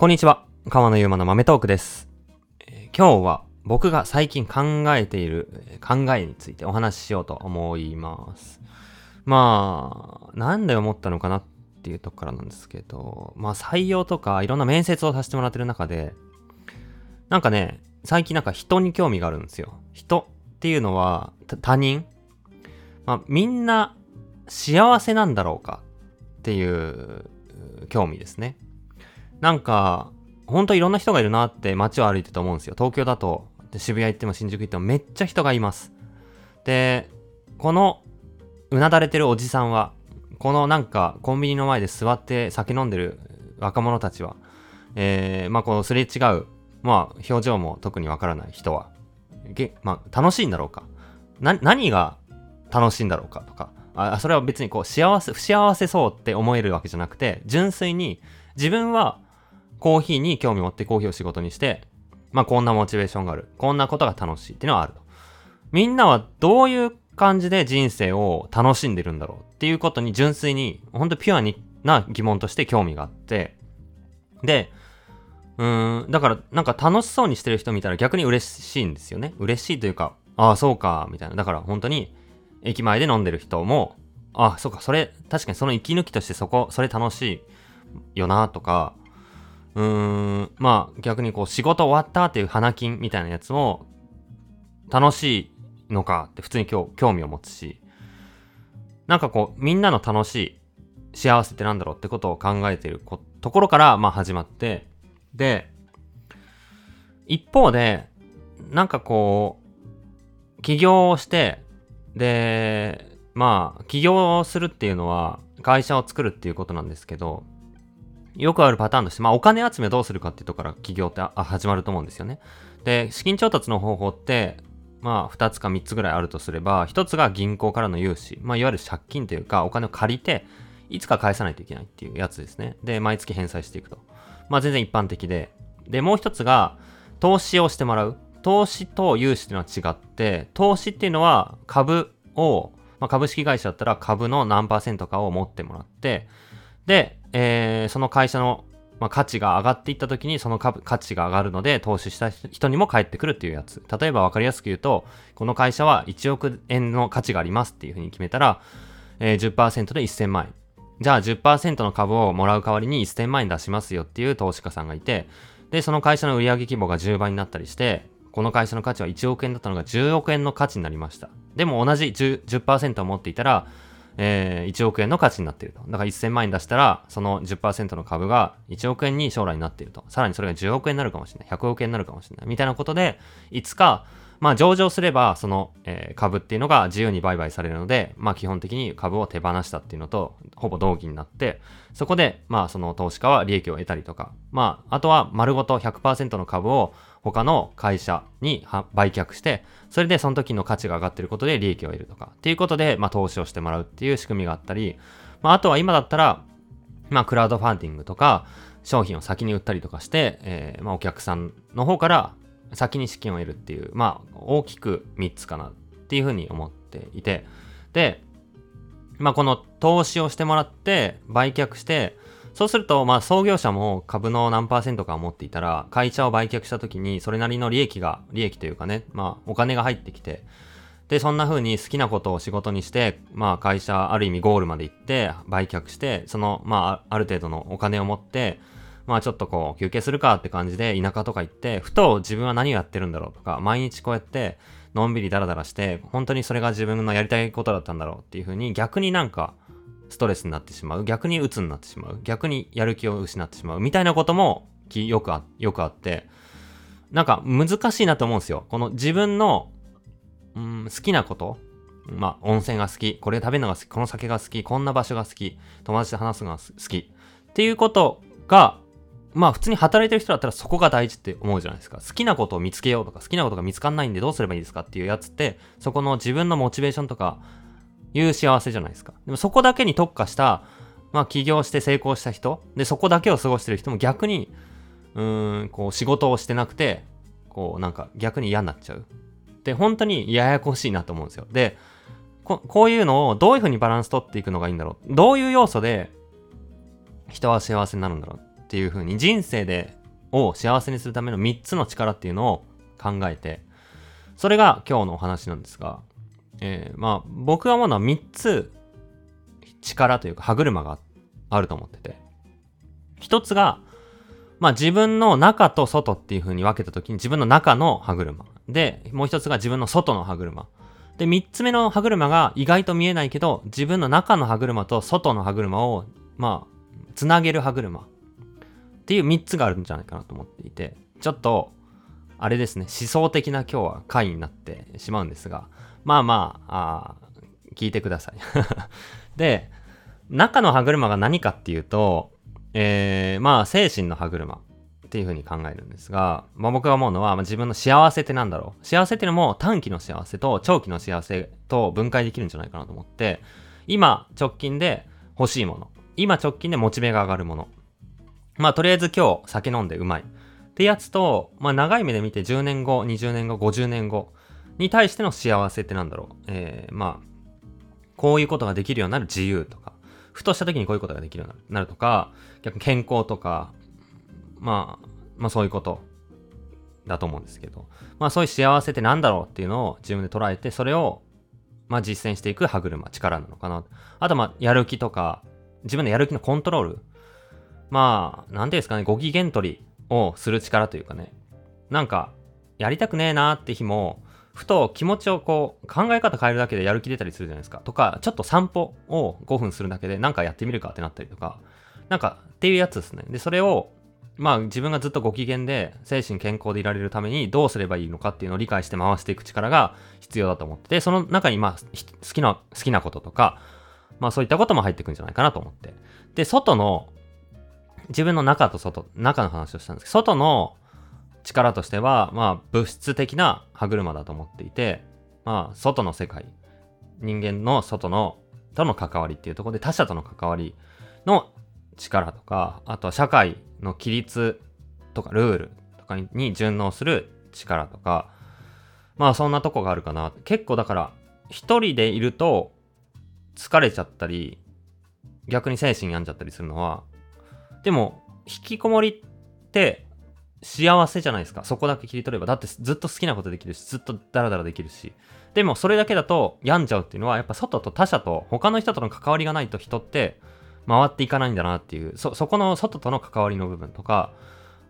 こんにちは。川野ゆうまの豆トークです、えー今日は僕が最近考えているえ考えについてお話ししようと思います。まあ、なんで思ったのかなっていうとこからなんですけど、まあ採用とかいろんな面接をさせてもらってる中で、なんかね、最近なんか人に興味があるんですよ。人っていうのは他人？まあみんな幸せなんだろうかっていう興味ですね。なんか、ほんといろんな人がいるなって街を歩いてて思うんですよ。東京だと、渋谷行っても新宿行ってもめっちゃ人がいます。で、このうなだれてるおじさんは、このなんかコンビニの前で座って酒飲んでる若者たちは、えー、まあこのすれ違う、まあ表情も特にわからない人は、げまあ楽しいんだろうか。な、何が楽しいんだろうかとか、あそれは別にこう幸せ、不幸せそうって思えるわけじゃなくて、純粋に自分はコーヒーに興味持ってコーヒーを仕事にして、まあこんなモチベーションがある。こんなことが楽しいっていうのはあると。みんなはどういう感じで人生を楽しんでるんだろうっていうことに純粋に、本当ピュアにな疑問として興味があって、で、うーん、だからなんか楽しそうにしてる人見たら逆に嬉しいんですよね。嬉しいというか、ああ、そうか、みたいな。だから本当に駅前で飲んでる人も、ああそうか、それ、確かにその息抜きとしてそこ、それ楽しいよな、とか、うーん、まあ逆にこう仕事終わったっていう花金みたいなやつも楽しいのかって普通に興味を持つし、なんかこうみんなの楽しい幸せってなんだろうってことを考えてることころからまあ始まって、で、一方で、なんかこう、起業をして、で、まあ、起業するっていうのは会社を作るっていうことなんですけど、よくあるパターンとして、まあ、お金集めどうするかっていうところから起業ってあ始まると思うんですよね。で、資金調達の方法って、まあ、2つか3つぐらいあるとすれば、1つが銀行からの融資、まあ、いわゆる借金というか、お金を借りて、いつか返さないといけないっていうやつですね。で、毎月返済していくと。まあ、全然一般的で。で、もう1つが、投資をしてもらう。投資と融資っていうのは違って、投資っていうのは株を、まあ、株式会社だったら株の何パーセントかを持ってもらって、で、えーその会社の、まあ、価値が上がっていった時にその価値が上がるので投資した人にも返ってくるっていうやつ。例えば分かりやすく言うと、この会社は1億円の価値がありますっていうふうに決めたら、えー10%で1000万円。じゃあ10%の株をもらう代わりに1000万円出しますよっていう投資家さんがいて、で、その会社の売上規模が10倍になったりして、この会社の価値は1億円だったのが10億円の価値になりました。でも同じ 10%, 10を持っていたら、えー1億円の価値になっていると。だから1000万円出したら、その10%の株が1億円に将来になっていると。さらにそれが10億円になるかもしれない。100億円になるかもしれない。みたいなことで、いつか、まあ上場すれば、その、えー株っていうのが自由に売買されるので、まあ基本的に株を手放したっていうのと、ほぼ同義になって、そこで、まあその投資家は利益を得たりとか、まああとは丸ごと100%の株を他の会社に売却して、それでその時の価値が上がってることで利益を得るとか、っていうことで、まあ投資をしてもらうっていう仕組みがあったり、まああとは今だったら、まあクラウドファンディングとか、商品を先に売ったりとかして、えーまあお客さんの方から先に資金を得るっていう、まあ大きく3つかなっていうふうに思っていて、で、まあこの投資をしてもらって、売却して、そうすると、まあ創業者も株の何パーセントかを持っていたら、会社を売却した時にそれなりの利益が、利益というかね、まあお金が入ってきて、で、そんな風に好きなことを仕事にして、まあ会社ある意味ゴールまで行って売却して、そのまあある程度のお金を持って、まあちょっとこう休憩するかって感じで田舎とか行って、ふと自分は何をやってるんだろうとか、毎日こうやってのんびりダラダラして、本当にそれが自分のやりたいことだったんだろうっていう風に逆になんかストレスになってしまう。逆に鬱になってしまう。逆にやる気を失ってしまう。みたいなこともよくあよくあって、なんか難しいなと思うんですよ。この自分の、うん、好きなことまあ、温泉が好き、これ食べるのが好き、この酒が好き、こんな場所が好き、友達と話すのが好き。っていうことが、まあ普通に働いてる人だったらそこが大事って思うじゃないですか。好きなことを見つけようとか、好きなことが見つかんないんでどうすればいいですかっていうやつって、そこの自分のモチベーションとか、いう幸せじゃないですか。でもそこだけに特化した、まあ起業して成功した人、で、そこだけを過ごしてる人も逆に、うーん、こう仕事をしてなくて、こうなんか逆に嫌になっちゃう。で、本当にややこしいなと思うんですよ。で、ここういうのをどういうふうにバランス取っていくのがいいんだろう。どういう要素で人は幸せになるんだろうっていう風に人生でを幸せにするための3つの力っていうのを考えて、それが今日のお話なんですが、えー、まあ僕が思うのは3つ力というか歯車があると思ってて、1つが、まあ自分の中と外っていう風に分けた時に自分の中の歯車。で、もう一つが自分の外の歯車。で、三つ目の歯車が意外と見えないけど、自分の中の歯車と外の歯車を、まあ、つなげる歯車。っていう三つがあるんじゃないかなと思っていて、ちょっと、あれですね、思想的な今日は回になってしまうんですが、まあまあ、あ聞いてください。で、中の歯車が何かっていうと、えー、まあ、精神の歯車。っていうふうに考えるんですが、まあ、僕が思うのは、まあ、自分の幸せってなんだろう幸せっていうのも短期の幸せと長期の幸せと分解できるんじゃないかなと思って、今直近で欲しいもの。今直近でモチベが上がるもの。まあとりあえず今日酒飲んでうまい。ってやつと、まあ長い目で見て10年後、20年後、50年後に対しての幸せってなんだろうえー、まあ、こういうことができるようになる自由とか、ふとした時にこういうことができるようになるとか、逆に健康とか、まあ、まあそういうことだと思うんですけど、まあそういう幸せって何だろうっていうのを自分で捉えて、それを、まあ実践していく歯車、力なのかな。あとまあやる気とか、自分のやる気のコントロール。まあ、なんていうんですかね、ご機嫌取りをする力というかね。なんか、やりたくねえなーって日も、ふと気持ちをこう、考え方変えるだけでやる気出たりするじゃないですか。とか、ちょっと散歩を5分するだけでなんかやってみるかってなったりとか、なんかっていうやつですね。で、それをまあ自分がずっとご機嫌で精神健康でいられるためにどうすればいいのかっていうのを理解して回していく力が必要だと思ってて、その中にまあ好きな、好きなこととか、まあそういったことも入ってくんじゃないかなと思って。で、外の、自分の中と外、中の話をしたんですけど、外の力としては、まあ物質的な歯車だと思っていて、まあ外の世界、人間の外のとの関わりっていうところで他者との関わりの力とか、あとは社会の規律とかルールとかに順応する力とか、まあそんなとこがあるかな。結構だから一人でいると疲れちゃったり、逆に精神病んじゃったりするのは、でも引きこもりって幸せじゃないですか。そこだけ切り取れば。だってずっと好きなことできるし、ずっとダラダラできるし。でもそれだけだと病んじゃうっていうのは、やっぱ外と他者と他の人との関わりがないと人って回っていかないんだなっていう、そ、そこの外との関わりの部分とか、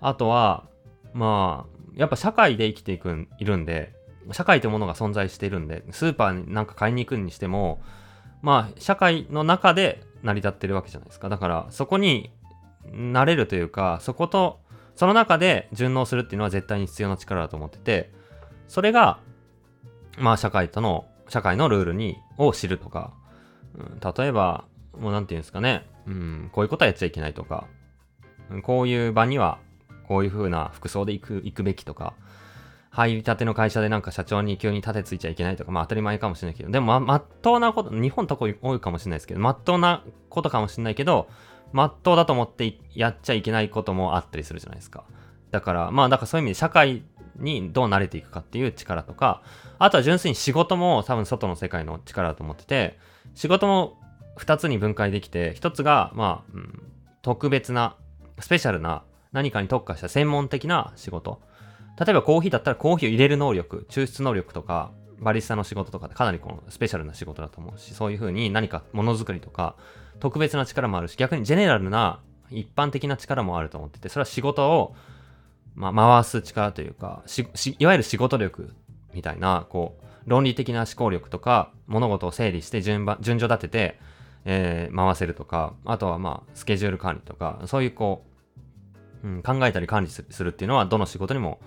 あとは、まあ、やっぱ社会で生きていくん、いるんで、社会というものが存在しているんで、スーパーになんか買いに行くにしても、まあ、社会の中で成り立ってるわけじゃないですか。だから、そこになれるというか、そこと、その中で順応するっていうのは絶対に必要な力だと思ってて、それが、まあ、社会との、社会のルールに、を知るとか、うん、例えば、もうなんていうんですかね、うん、こういうことはやっちゃいけないとか、こういう場にはこういう風な服装で行く、行くべきとか、入りたての会社でなんか社長に急に立てついちゃいけないとか、まあ当たり前かもしれないけど、でもま、まっとうなこと、日本とこ多いかもしれないですけど、まっとうなことかもしれないけど、まっとうだと思ってやっちゃいけないこともあったりするじゃないですか。だから、まあだからそういう意味で社会にどう慣れていくかっていう力とか、あとは純粋に仕事も多分外の世界の力だと思ってて、仕事も2つに分解できて、1つが、まあ、うん、特別な、スペシャルな、何かに特化した専門的な仕事。例えばコーヒーだったらコーヒーを入れる能力、抽出能力とか、バリスタの仕事とかってかなりこのスペシャルな仕事だと思うし、そういう風に何かものづくりとか、特別な力もあるし、逆にジェネラルな一般的な力もあると思ってて、それは仕事を、まあ、回す力というかいわゆる仕事力みたいな、こう、論理的な思考力とか、物事を整理して順番、順序立てて、えー、回せるとか、あとはまあ、スケジュール管理とか、そういうこう、うん、考えたり管理するっていうのは、どの仕事にも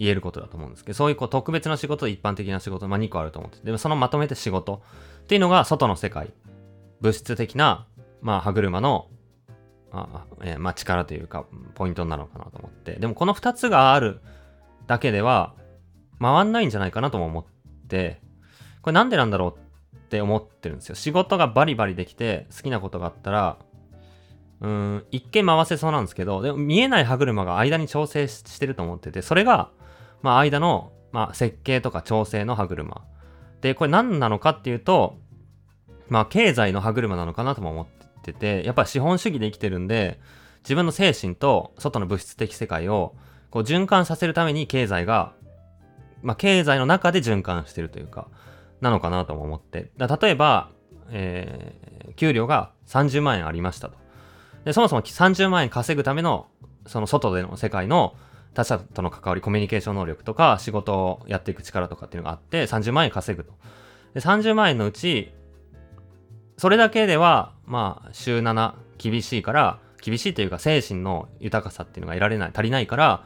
言えることだと思うんですけど、そういうこう特別な仕事と一般的な仕事、まあ2個あると思ってでもそのまとめて仕事っていうのが外の世界、物質的な、まあ歯車の、あえー、まあ力というか、ポイントなのかなと思って、でもこの2つがあるだけでは、回んないんじゃないかなとも思って、これなんでなんだろうって思ってるんですよ。仕事がバリバリできて好きなことがあったら、うん、一見回せそうなんですけど、でも見えない歯車が間に調整してると思ってて、それが、まあ間の、まあ設計とか調整の歯車。で、これ何なのかっていうと、まあ経済の歯車なのかなとも思ってて、やっぱり資本主義で生きてるんで、自分の精神と外の物質的世界をこう循環させるために経済が、まあ、経済の中で循環してるというか、なのかなとも思って。だ例えば、えー、給料が30万円ありましたと。で、そもそも30万円稼ぐための、その外での世界の他者との関わり、コミュニケーション能力とか、仕事をやっていく力とかっていうのがあって、30万円稼ぐと。で、30万円のうち、それだけでは、まあ、週7厳しいから、厳しいというか精神の豊かさっていうのが得られない、足りないから、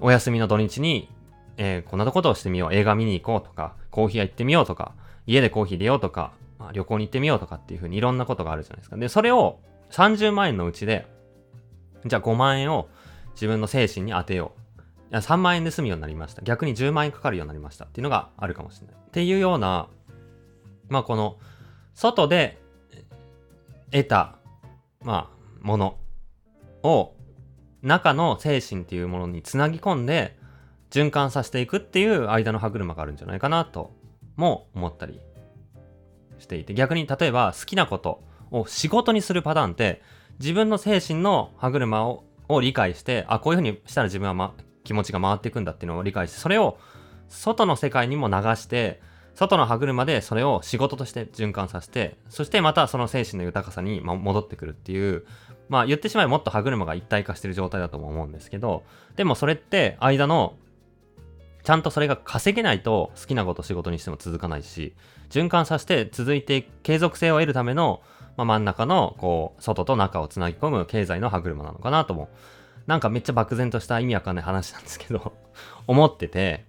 お休みの土日に、えー、こんなことをしてみよう、映画見に行こうとか、コーヒー屋行ってみようとか、家でコーヒー入れようとか、まあ、旅行に行ってみようとかっていうふうにいろんなことがあるじゃないですか。で、それを30万円のうちで、じゃあ5万円を自分の精神に当てよう。いや3万円で済むようになりました。逆に10万円かかるようになりましたっていうのがあるかもしれない。っていうような、まあこの、外で得た、まあ、ものを中の精神っていうものにつなぎ込んで循環させていくっていう間の歯車があるんじゃないかなとも思ったりしていて逆に例えば好きなことを仕事にするパターンって自分の精神の歯車をを理解してあこういうふうにしたら自分は、ま、気持ちが回っていくんだっていうのを理解してそれを外の世界にも流して外の歯車でそれを仕事として循環させてそしてまたその精神の豊かさに戻ってくるっていうまあ言ってしまえばもっと歯車が一体化してる状態だとも思うんですけどでもそれって間のちゃんとそれが稼げないと好きなこと仕事にしても続かないし循環させて続いて継続性を得るための、まあ、真ん中のこう外と中をつなぎ込む経済の歯車なのかなともなんかめっちゃ漠然とした意味わかんない話なんですけど 思ってて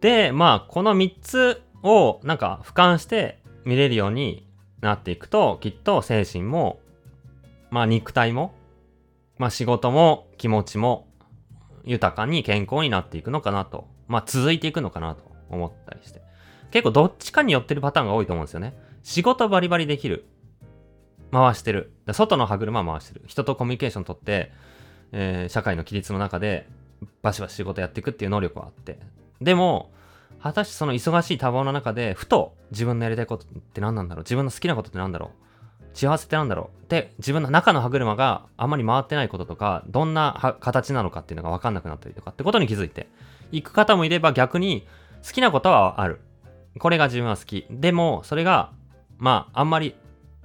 でまあこの3つをなんか俯瞰して見れるようになっていくときっと精神もまあ肉体もまあ仕事も気持ちも豊かに健康になっていくのかなと。まあ続いていくのかなと思ったりして。結構どっちかに寄ってるパターンが多いと思うんですよね。仕事バリバリできる。回してる。外の歯車回してる。人とコミュニケーション取って、えー、社会の規律の中でバシバシ仕事やっていくっていう能力はあって。でも、果たしてその忙しい多忙の中で、ふと自分のやりたいことって何なんだろう自分の好きなことって何だろう幸せってなんだろうで、自分の中の歯車があんまり回ってないこととか、どんな形なのかっていうのが分かんなくなったりとかってことに気づいて、行く方もいれば逆に好きなことはある。これが自分は好き。でも、それが、まあ、あんまり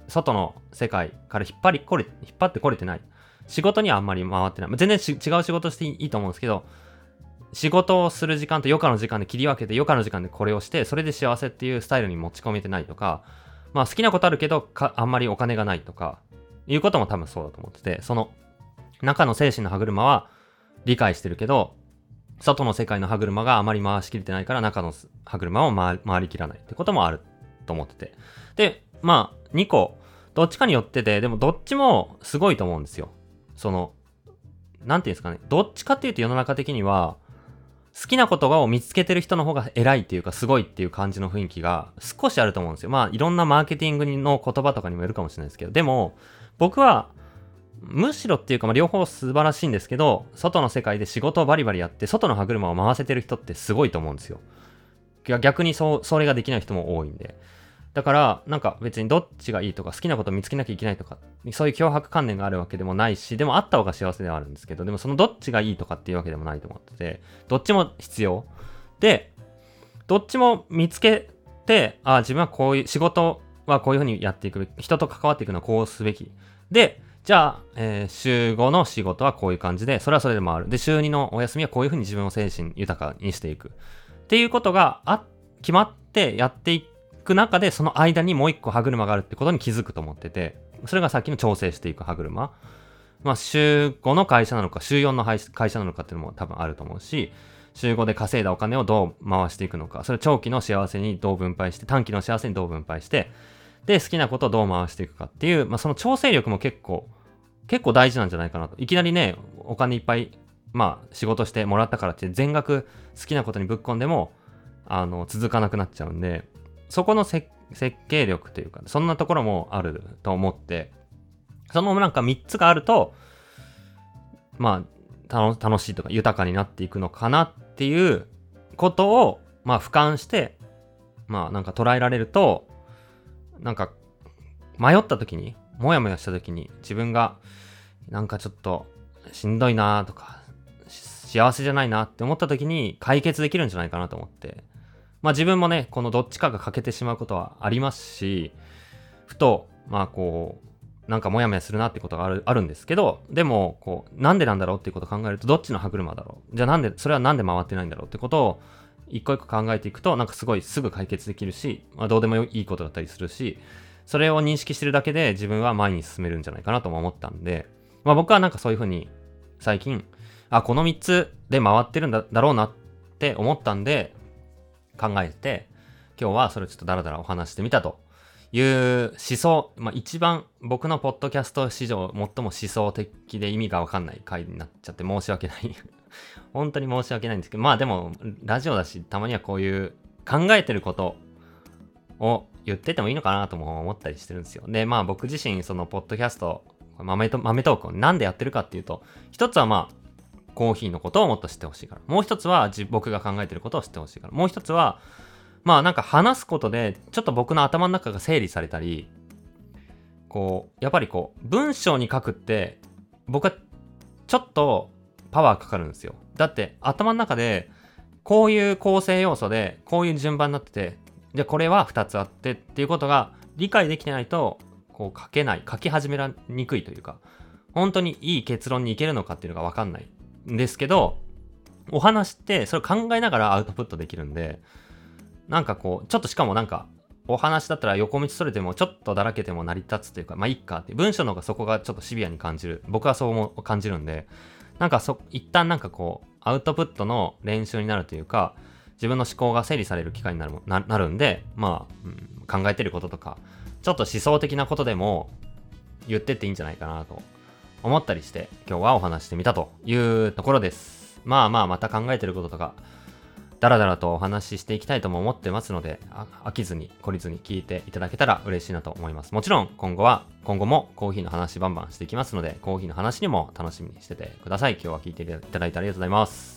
外の世界から引っ張りこれ、引っ張ってこれてない。仕事にはあんまり回ってない。全然違う仕事していいと思うんですけど、仕事をする時間と余暇の時間で切り分けて余暇の時間でこれをしてそれで幸せっていうスタイルに持ち込めてないとかまあ好きなことあるけどあんまりお金がないとか、いうことも多分そうだと思ってて、その中の精神の歯車は理解してるけど、外の世界の歯車があまり回しきれてないから中の歯車を回りきらないってこともあると思ってて。で、まあ2個、どっちかによってて、でもどっちもすごいと思うんですよ。その、なんていうんですかね。どっちかっていうと世の中的には、好きなことを見つけてる人の方が偉いっていうかすごいっていう感じの雰囲気が少しあると思うんですよ。まあいろんなマーケティングの言葉とかにもよるかもしれないですけど、でも僕はむしろっていうか、まあ、両方素晴らしいんですけど、外の世界で仕事をバリバリやって、外の歯車を回せてる人ってすごいと思うんですよ。逆にそう、それができない人も多いんで。だから、なんか別にどっちがいいとか好きなことを見つけなきゃいけないとか、そういう脅迫観念があるわけでもないし、でもあった方が幸せではあるんですけど、でもそのどっちがいいとかっていうわけでもないと思ってて、どっちも必要。で、どっちも見つけて、ああ自分はこういう仕事はこういうふうにやっていくべき、人と関わっていくのはこうすべき。で、じゃあ、えー、週5の仕事はこういう感じで、それはそれでもある。で、週2のお休みはこういうふうに自分を精神豊かにしていく。っていうことがあ、決まってやっていく。く中で、その間にもう一個歯車があるってことに気づくと思ってて、それがさっきの調整していく歯車。まあ、週5の会社なのか、週4の会社なのかっていうのも多分あると思うし、週5で稼いだお金をどう回していくのか、それ長期の幸せにどう分配して、短期の幸せにどう分配して、で、好きなことをどう回していくかっていう、まあ、その調整力も結構、結構大事なんじゃないかなと。いきなりね、お金いっぱい、まあ、仕事してもらったからって全額好きなことにぶっ込んでも、あの、続かなくなっちゃうんで、そこの設計力というか、そんなところもあると思って、そのなんか3つがあると、まあ、楽しいとか豊かになっていくのかなっていうことを、まあ、俯瞰して、まあ、なんか捉えられると、なんか、迷った時に、もやもやした時に、自分がなんかちょっとしんどいなとか、幸せじゃないなって思った時に解決できるんじゃないかなと思って。まあ自分もね、このどっちかが欠けてしまうことはありますし、ふと、まあこう、なんかモヤモヤするなってことがあるあるんですけど、でも、こう、なんでなんだろうっていうことを考えると、どっちの歯車だろう？じゃあなんで、それはなんで回ってないんだろうってことを、一個一個考えていくと、なんかすごいすぐ解決できるし、まあ、どうでもいいことだったりするし、それを認識してるだけで自分は前に進めるんじゃないかなとも思ったんで、まあ僕はなんかそういうふうに最近、あ、この3つで回ってるんだだろうなって思ったんで、考えて、今日はそれをちょっとダラダラお話してみたという思想、まあ一番僕のポッドキャスト史上最も思想的で意味がわかんない回になっちゃって申し訳ない 本当に申し訳ないんですけど、まあでも、ラジオだし、たまにはこういう考えてることを言っててもいいのかなとも思ったりしてるんですよ。で、まあ僕自身、そのポッドキャスト、豆と豆トークをなんでやってるかっていうと、一つはまあ、コーヒーのことをもっと知ってほしいから。もう一つは僕が考えてることを知ってほしいから。もう一つは、まあなんか話すことで、ちょっと僕の頭の中が整理されたり、こう、やっぱりこう、文章に書くって、僕はちょっとパワーかかるんですよ。だって頭の中で、こういう構成要素で、こういう順番になってて、じゃあこれは2つあってっていうことが理解できてないと、こう書けない、書き始めらにくいというか、本当にいい結論にいけるのかっていうのがわかんないですけど、お話ってそれを考えながらアウトプットできるんで、なんかこう、ちょっとしかもなんか、お話だったら横道それてもちょっとだらけても成り立つというか、まあいっかって、文章の方がそこがちょっとシビアに感じる。僕はそうも感じるんで、なんかそ、一旦なんかこう、アウトプットの練習になるというか、自分の思考が整理される機会になるななるんで、まあ、うん、考えてることとか、ちょっと思想的なことでも言ってっていいんじゃないかなと思ったりして、今日はお話してみたというところです。まあまあ、また考えてることとか、だらだらとお話ししていきたいとも思ってますので、飽きずに懲りずに聞いていただけたら嬉しいなと思います。もちろん今後は、今後もコーヒーの話バンバンしていきますので、コーヒーの話にも楽しみにしててください。今日は聞いていただいてありがとうございます。